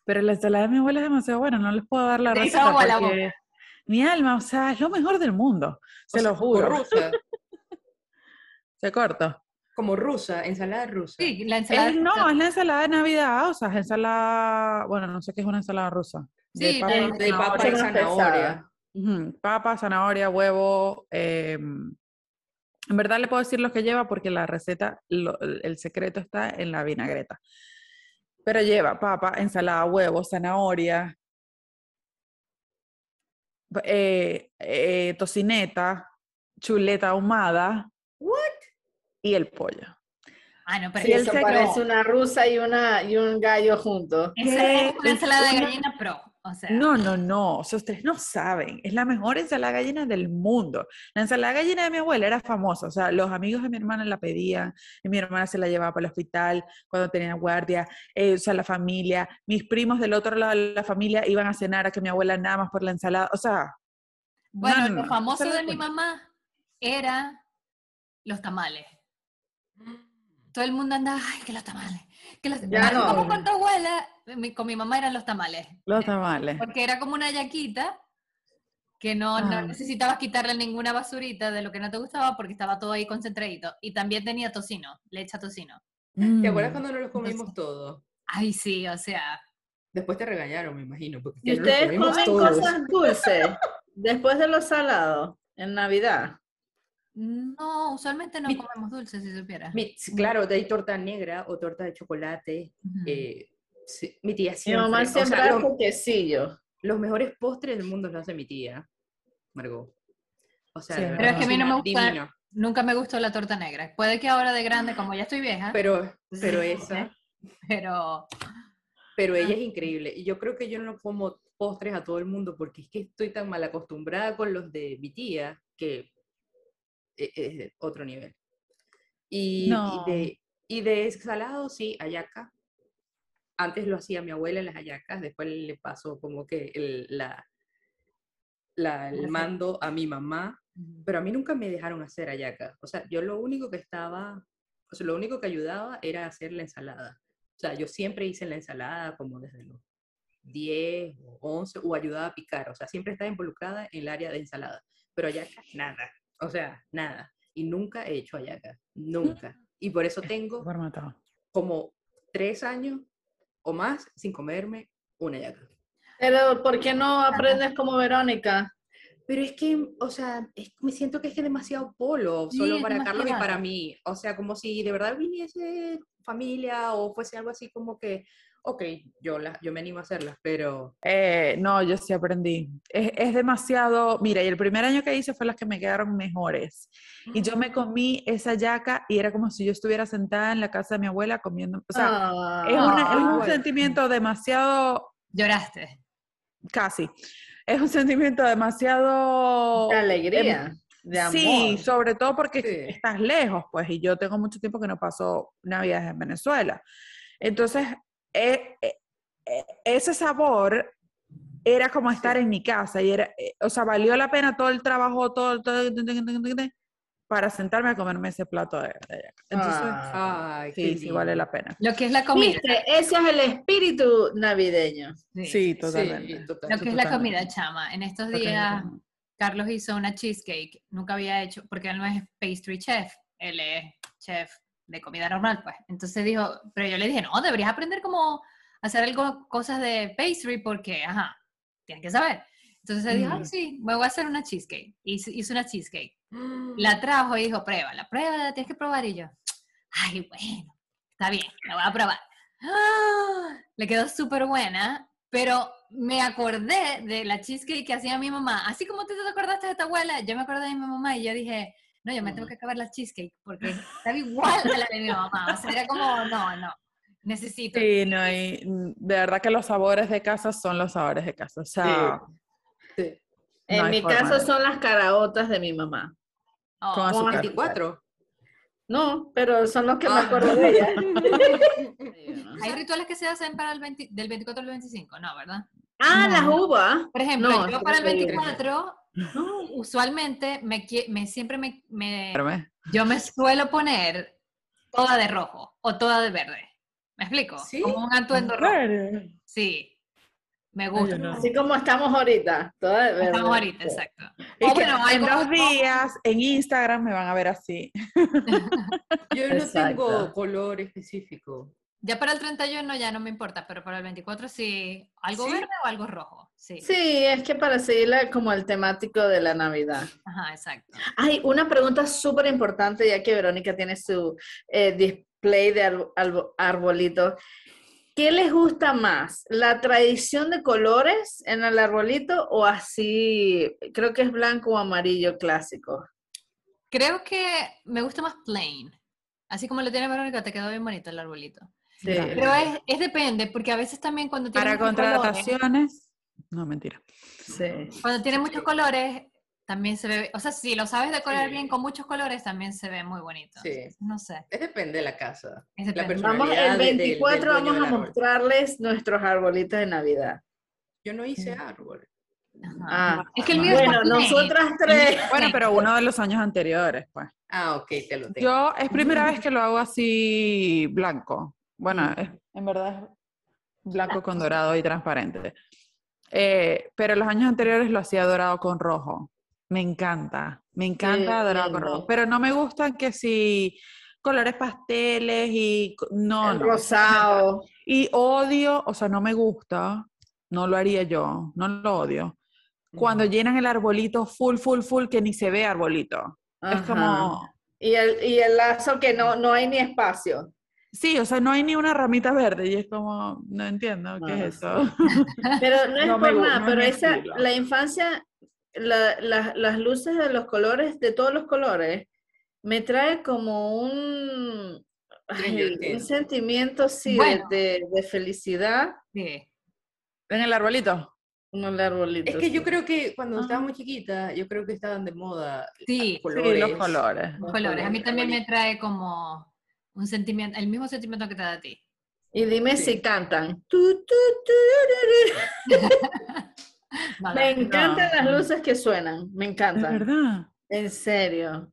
Pero la ensalada de mi abuela es demasiado buena, no les puedo dar la receta agua la porque mi alma, o sea, es lo mejor del mundo, se O sea, lo juro. rusa, <laughs> Se corta. como rusa, ensalada rusa. Sí, la ensalada. Es- no, es la ensalada de Navidad, o sea, es ensalada, bueno, no sé qué es una ensalada rusa. De Sí, papa, de- de papa y Zanahoria. papa, zanahoria, huevo. em, en verdad le puedo decir lo que lleva porque la receta, lo- el secreto está en la vinagreta. Pero lleva papa, ensalada, huevo, zanahoria, eh, eh, tocineta, chuleta ahumada. Y el pollo. Ah, no, pero Sí, eso parece una rusa y, una, y un gallo juntos. Esa es una ensalada de gallina pro. O sea, No, no, no. O sea, ustedes no saben. Es la mejor ensalada gallina del mundo. La ensalada gallina de mi abuela era famosa. O sea, los amigos de mi hermana la pedían. Y mi hermana se la llevaba para el hospital cuando tenía guardia. eh, o sea, la familia. Mis primos del otro lado de la familia iban a cenar a que mi abuela nada más por la ensalada. O sea. bueno, no, no, lo famoso de mi mamá era los tamales. Todo el mundo andaba, ay, que los tamales. Que los... Ya no. como con tu abuela, mi- con mi mamá eran los tamales. Los tamales. Porque era como una yaquita que no, no Ah. necesitabas quitarle ninguna basurita de lo que no te gustaba porque estaba todo ahí concentradito. Y también tenía tocino, le echa tocino. Mm. ¿Te acuerdas cuando nos los comimos Entonces- todos? Ay, sí, o sea, Después te regañaron, me imagino. Porque ¿Y ustedes comimos comen todos. cosas dulces después de los salados en Navidad? No, usualmente no Mi- comemos dulces, si supieras. Mi- claro, de ahí torta negra o torta de chocolate. Eh, sí, mi tía Mi siempre. mamá o sea, siempre los, quesillo. los mejores postres del mundo los hace mi tía, Margot. O sea, Sí. Pero es que a mí no me gusta- divino. Nunca me gustó la torta negra. Puede que ahora de grande, como ya estoy vieja, Pero, <laughs> pero Sí, esa, pero pero ella es increíble. Y yo creo que yo no como postres a todo el mundo porque es que estoy tan mal acostumbrada con los de mi tía que es de otro nivel. Y, y No. de, y de salado, sí, hallaca. Antes lo hacía mi abuela en las hallacas, después le pasó como que el, la, la- el mando a mi mamá, pero a mí nunca me dejaron hacer hallacas. O sea, yo lo único que estaba, o sea, lo único que ayudaba era hacer la ensalada. O sea, yo siempre hice la ensalada como desde los 10 o 11 o ayudaba a picar. O sea, siempre estaba involucrada en el área de ensalada. Pero hallacas, nada. O sea, nada. Y nunca he hecho hallacas. Nunca. <laughs> Y por eso tengo como tres años o más sin comerme una hallaca. Pero ¿por qué no aprendes como Verónica? Pero es que, o sea, es- me siento que es que es demasiado polo, Sí, solo para Carlos y para mí. O sea, como si de verdad viniese familia o fuese algo así como que, ok, yo, la, yo me animo a hacerlas, pero Eh, no, yo sí aprendí. Es, es demasiado. Mira, y el primer año que hice fue las que me quedaron mejores. Y yo me comí esa yaca y era como si yo estuviera sentada en la casa de mi abuela comiendo. O sea, Ah, es, una- es un igual. sentimiento demasiado. lloraste. Casi. Es un sentimiento demasiado. qué alegría. de amor. Sí, sobre todo porque Sí. estás lejos, pues, y yo tengo mucho tiempo que no paso Navidades en Venezuela. Entonces, eh, eh, eh, ese sabor era como estar en mi casa y era, eh, o sea, valió la pena todo el trabajo, todo, todo para sentarme a comerme ese plato de, de allá. Entonces, Ah, Ay, sí, sí vale la pena. Lo que es la comida. ¿Viste? Ese es el espíritu navideño. Sí. Sí, totalmente. Sí, total. Lo que es la comida, chama. En estos días, Carlos hizo una cheesecake. Nunca había hecho, porque él no es pastry chef, él es chef de comida normal, pues. Entonces dijo, pero yo le dije, no, deberías aprender cómo hacer algo, cosas de pastry, porque, ajá, tienes que saber. Entonces dijo, Mm. "Ah, sí, me voy a hacer una cheesecake. Hizo, hizo una cheesecake. La trajo y dijo, pruébala, pruébala, tienes que probar. Y yo, ay, bueno, está bien, la voy a probar. ¡Ah! Le quedó súper buena, pero me acordé de la cheesecake que hacía mi mamá. Así como tú te acordaste de tu abuela, yo me acordé de mi mamá y yo dije, no, yo me tengo que acabar la cheesecake porque estaba igual a la de mi mamá. O sea, era como, no, no, necesito. Sí, no, y de verdad que los sabores de casa son los sabores de casa. O sea, Sí. En No hay mi forma caso de- son las caraotas de mi mamá. Oh, con azúcar. 24. No, pero son los que me Ah. acuerdo de ella. <laughs> Hay rituales que se hacen para el 20 del 24 al 25, no, ¿verdad? ah, No. las uvas. Por ejemplo, No, yo para el 33. 24, usualmente me, me siempre me, me- yo me suelo poner toda de rojo o toda de verde. ¿Me explico? ¿Sí? Como un atuendo ¿En rojo. Sí. Me gusta. no. Así como estamos ahorita. toda de verde. Estamos ahorita, exacto. Y O que bueno, en dos días en Instagram me van a ver así. Yo no Exacto. tengo color específico. Ya para el 31 ya no me importa, pero para el 24 sí. ¿Algo ¿Sí? verde o algo rojo? Sí. Sí, es que para seguirla como el temático de la Navidad. Ajá, exacto. Hay una pregunta súper importante, ya que Verónica tiene su eh, display de arbo- arbo- arbolito. ¿Qué les gusta más? ¿La tradición de colores en el arbolito o así, creo que es blanco o amarillo clásico? Creo que me gusta más plain. Así como lo tiene Verónica, te quedó bien bonito el arbolito. Sí. Pero es, es depende, porque a veces también cuando tiene Para muchos colores, contrataciones. No, mentira. sí. cuando tiene muchos colores, también se ve, o sea, si lo sabes decorar Sí. bien con muchos colores, también se ve muy bonito. Sí. No sé. Es depende de la casa. Es depende. Vamos, el de- del- del 24 dueño vamos a mostrarles nuestros arbolitos de Navidad. Yo no hice árbol. Ajá. Ah, es que el mío bueno, nosotras tres. <laughs> Bueno, pero uno de los años anteriores, pues. Ah, ok, te lo tengo. Yo es primera vez que lo hago así blanco. Bueno, es- en verdad es blanco con dorado y transparente. Eh, pero los años anteriores lo hacía dorado con rojo. Me encanta, me encanta dorado con rojo. Pero no me gustan que si colores pasteles y no, el no. rosado. Y odio, o sea, no me gusta, no lo haría yo, no lo odio. Cuando llenan el arbolito full, full, full, que ni se ve arbolito. Es como, Y el, y el lazo que no, no hay ni espacio. Sí, o sea, no hay ni una ramita verde y es como, no entiendo qué Ah, es eso. <laughs> Pero no es No me por nada, no es pero mi esa, estilo. la infancia, la- la- las luces de los colores, de todos los colores, me trae como un, ay, un sentimiento, sí, de- Bueno. de, de felicidad Sí. En el arbolito. en el arbolito. Es que yo sí. creo que cuando Ah. estaba muy chiquita, yo creo que estaban de moda Sí, Sí, los colores. los colores. A mí también me trae como un sentimiento, el mismo sentimiento que te da a ti. Y dime Sí. si cantan. Tu, tu, tu, <laughs> Me encantan no. las luces que suenan, me ¿De encantan. verdad? En serio.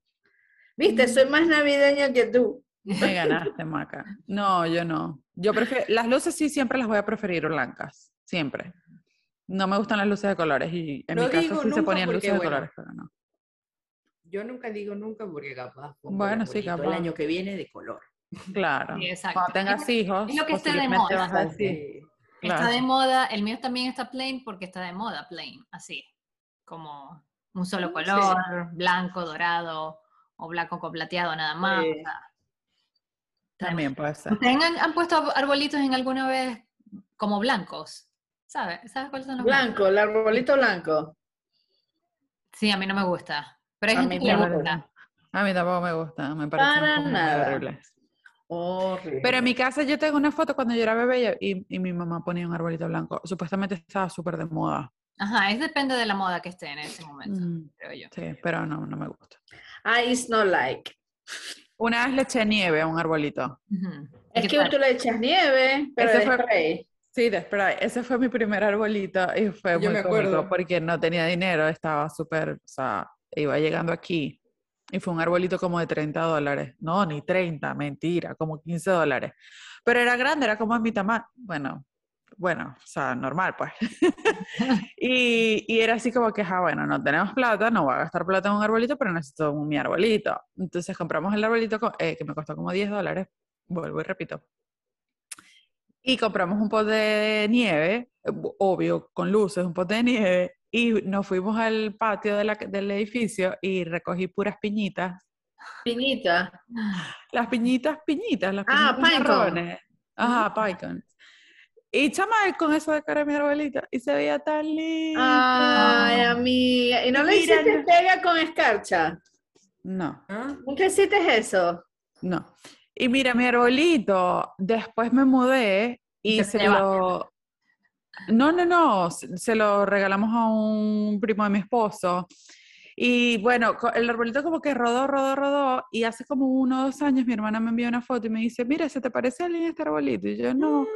Viste, soy más navideña que tú. Me ganaste, Maca. No, yo no. Yo prefiero, las luces sí siempre las voy a preferir blancas, siempre. No me gustan las luces de colores y en No mi casa digo sí se ponían luces de bueno, colores, pero no. Yo nunca digo nunca porque capaz Bueno, sí, capaz. el año que viene de color. Claro. Sí, exacto. Cuando tengas hijos, es lo que esté de moda. vas a decir, Sí. Está claro. de moda, el mío también está plain porque está de moda plain, así, como un solo color, blanco, dorado, o blanco con plateado nada más. Sí. o sea, está de También puede ser. ¿Ustedes han, han puesto arbolitos en alguna vez como blancos? ¿Sabes? ¿Sabes cuáles son los Blanco, el arbolito blanco. Sí, a mí no me gusta. Pero hay A gente mí que le gusta. A mí tampoco me gusta, me parecen Para nada. horribles. Horrible. Pero en mi casa yo tengo una foto cuando yo era bebé y, y mi mamá ponía un arbolito blanco. Supuestamente estaba súper de moda. Ajá, es depende de la moda que esté en ese momento, Mm, creo yo. sí, pero no, no me gusta. I is not like. Una vez le eché nieve a un arbolito. Es ¿Qué que tal? tú le echas nieve, pero Ese de fue- spray. Sí, de spray. Ese fue mi primer arbolito y fue Yo muy me acuerdo. porque no tenía dinero, estaba súper, o sea, iba llegando aquí y fue un arbolito como de 30 dólares. No, ni 30, mentira, como 15 dólares. Pero era grande, era como en mi tamaño. Bueno, bueno, o sea, normal pues. <laughs> y, y era así como que, ah, bueno, no tenemos plata, no voy a gastar plata en un arbolito, pero necesito un, mi arbolito. Entonces compramos el arbolito co- eh, que me costó como 10 dólares, vuelvo y repito. Y compramos un pote de nieve, eh, obvio, con luces, un pote de nieve, y nos fuimos al patio de la- del edificio y recogí puras piñitas. Piñita. Las piñitas, piñitas, las Ah, piñitas marrones. Ajá, pine Y chamal con eso de cara a mi arbolito, y se veía tan lindo. Ay, amiga. ¿Y no Mira, hiciste pega con escarcha? No. ¿Nunca hiciste eso? no. Y mira, mi arbolito, después me mudé y Se lo... No, no, no, se lo regalamos a un primo de mi esposo. Y bueno, el arbolito como que rodó, rodó, rodó. Y hace como uno o dos años mi hermana me envió una foto y me dice, mira, ¿se te parece a alguien este arbolito? Y yo, no.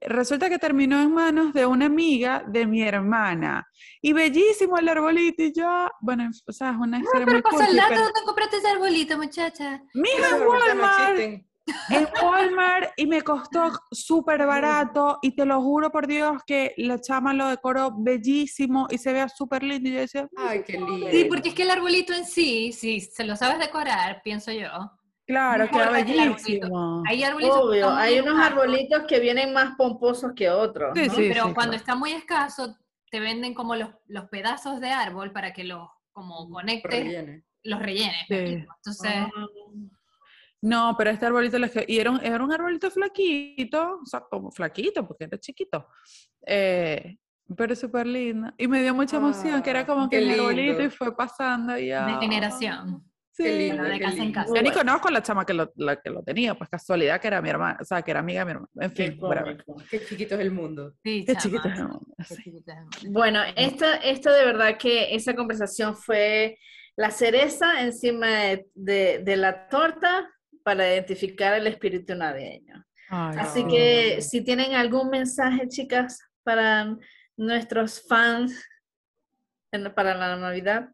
Resulta que terminó en manos de una amiga de mi hermana. Y bellísimo el arbolito. Y yo, bueno, o sea, es una historia muy Pasa el dato, pero- ¿dónde compraste ese arbolito, muchacha? No Walmart existen. En Walmart y me costó súper barato y te lo juro por Dios que la chama lo decoró bellísimo y se vea súper lindo y yo decía, Ay, qué lindo. Sí, porque es que el arbolito en sí, si se lo sabes decorar, pienso yo. claro, queda arbolito- bellísimo. Hay arbolitos Obvio, hay unos escasos, arbolitos que vienen más pomposos que otros. Sí, ¿no? sí. pero cuando claro. está muy escaso, te venden como los, los pedazos de árbol para que los como conectes, Rellene. los rellenes. Sí. ¿me explico? Entonces, Ah. No, pero este arbolito, y era un, era un arbolito flaquito, o sea, como flaquito porque era chiquito, eh, pero súper lindo. Y me dio mucha emoción, que era Ah, como qué que mi arbolito y fue pasando y ya. de generación. Sí. Qué lindo, de qué casa en casa. Yo ni conozco a la chama que lo, la que lo tenía, pues casualidad que era mi hermana, o sea, que era amiga de mi hermana. En Qué fin, cómico. Qué chiquito es el mundo. Sí, Qué chiquito es el mundo, qué sí. chiquito es el mundo. Bueno, esto, esto de verdad que esa conversación fue la cereza encima de, de- de la torta para identificar el espíritu navideño. Ay, Así sí. que si tienen algún mensaje, chicas, para nuestros fans en- para la Navidad.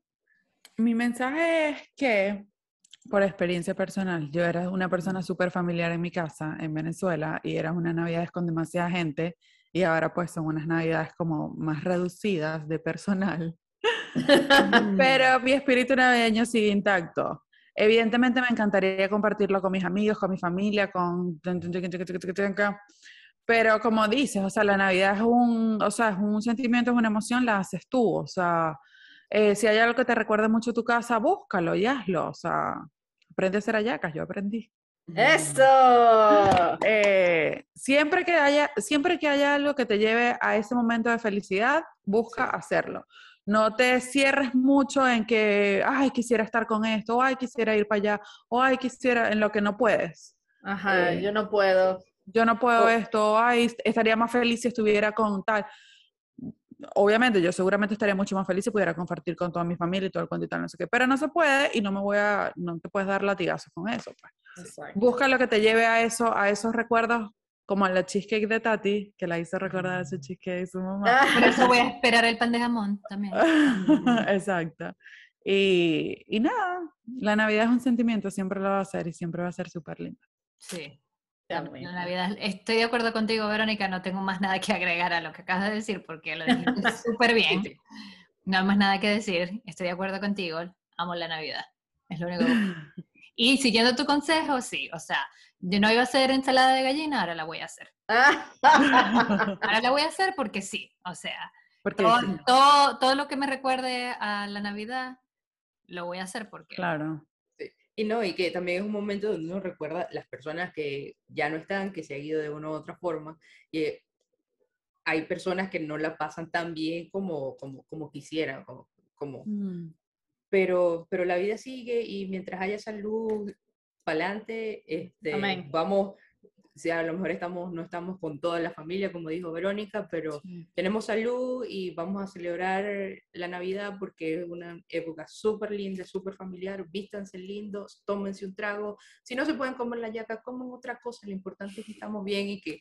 Mi mensaje es que, por experiencia personal, yo era una persona súper familiar en mi casa, en Venezuela, y eran unas navidades con demasiada gente, y ahora pues son unas navidades como más reducidas de personal. <laughs> Pero mi espíritu navideño sigue intacto. Evidentemente me encantaría compartirlo con mis amigos, con mi familia, con... Pero como dices, o sea, la Navidad es un, o sea, es un sentimiento, es una emoción, la haces tú. O sea, eh, si hay algo que te recuerde mucho tu casa, búscalo y hazlo. O sea, aprende a hacer hallacas, yo aprendí. ¡Eso! Eh, siempre, que haya, siempre que haya algo que te lleve a ese momento de felicidad, busca Sí. hacerlo. No te cierres mucho en que, ay, quisiera estar con esto, o ay, quisiera ir para allá, o ay, quisiera, en lo que no puedes. Ajá, Eh, yo no puedo. Yo no puedo O- esto, ay, estaría más feliz si estuviera con tal. Obviamente, yo seguramente estaría mucho más feliz si pudiera compartir con toda mi familia y todo el cuento y tal, no sé qué, pero no se puede y no me voy a, no te puedes dar latigazos con eso. Pues. Busca lo que te lleve a eso, a esos recuerdos, como la cheesecake de Tati, que la hizo recordar a su cheesecake de su mamá. Por eso voy a <laughs> esperar el pan de jamón también. <laughs> Exacto. Y, y nada, la Navidad es un sentimiento, siempre lo va a ser y siempre va a ser súper lindo. Sí. Ya La, Navidad. Estoy de acuerdo contigo, Verónica. No tengo más nada que agregar a lo que acabas de decir porque lo dijiste <laughs> súper bien. No hay más nada que decir. Estoy de acuerdo contigo. Amo la Navidad. Es lo único. que- Y siguiendo tu consejo, sí. O sea, yo no iba a hacer ensalada de gallina, ahora la voy a hacer. <laughs> Ahora la voy a hacer porque sí. O sea, Porque, todo, todo, todo lo que me recuerde a la Navidad, lo voy a hacer porque. claro, Y no, y que también es un momento donde uno recuerda las personas que ya no están, que se han ido de una u otra forma, y eh, hay personas que no la pasan tan bien como, como, como quisieran, como, como, Mm, pero, pero la vida sigue y mientras haya salud para adelante, este, Amén. vamos, sea, a lo mejor estamos, no estamos con toda la familia, como dijo Verónica, pero tenemos salud y vamos a celebrar la Navidad porque es una época súper linda, súper familiar, vístanse lindos, tómense un trago, si no se pueden comer la yaca, comen otra cosa, lo importante es que estamos bien y que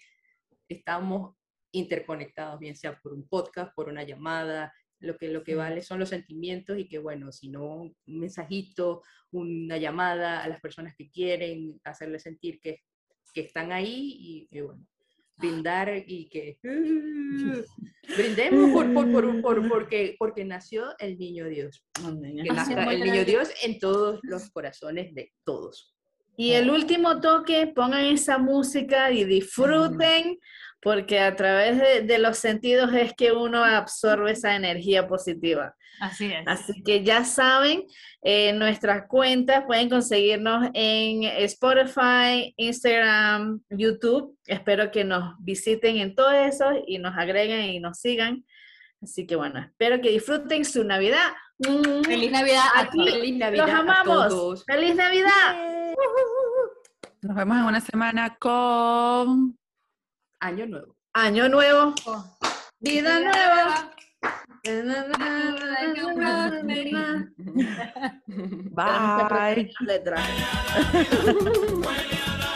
estamos interconectados, bien sea por un podcast, por una llamada, lo que, lo que vale son los sentimientos y que bueno, si no, un mensajito, una llamada a las personas que quieren, hacerles sentir que, que están ahí y, bueno, brindar y que <laughs> brindemos por, por, por, porque, porque nació el niño Dios. Que nazca el niño Dios en todos los corazones de todos. Y el último toque, pongan esa música y disfruten, porque a través de, los sentidos es que uno absorbe esa energía positiva. Así es. Así que ya saben, eh, nuestras cuentas pueden conseguirnos en Spotify, Instagram, YouTube. Espero que nos visiten en todo eso y nos agreguen y nos sigan. Así que bueno, espero que disfruten su Navidad. Feliz Navidad a todos. Feliz Navidad Los amamos. Feliz Navidad. Nos vemos en una semana con Año Nuevo. Año Nuevo. Vida nueva. Bye. <laughs> <laughs>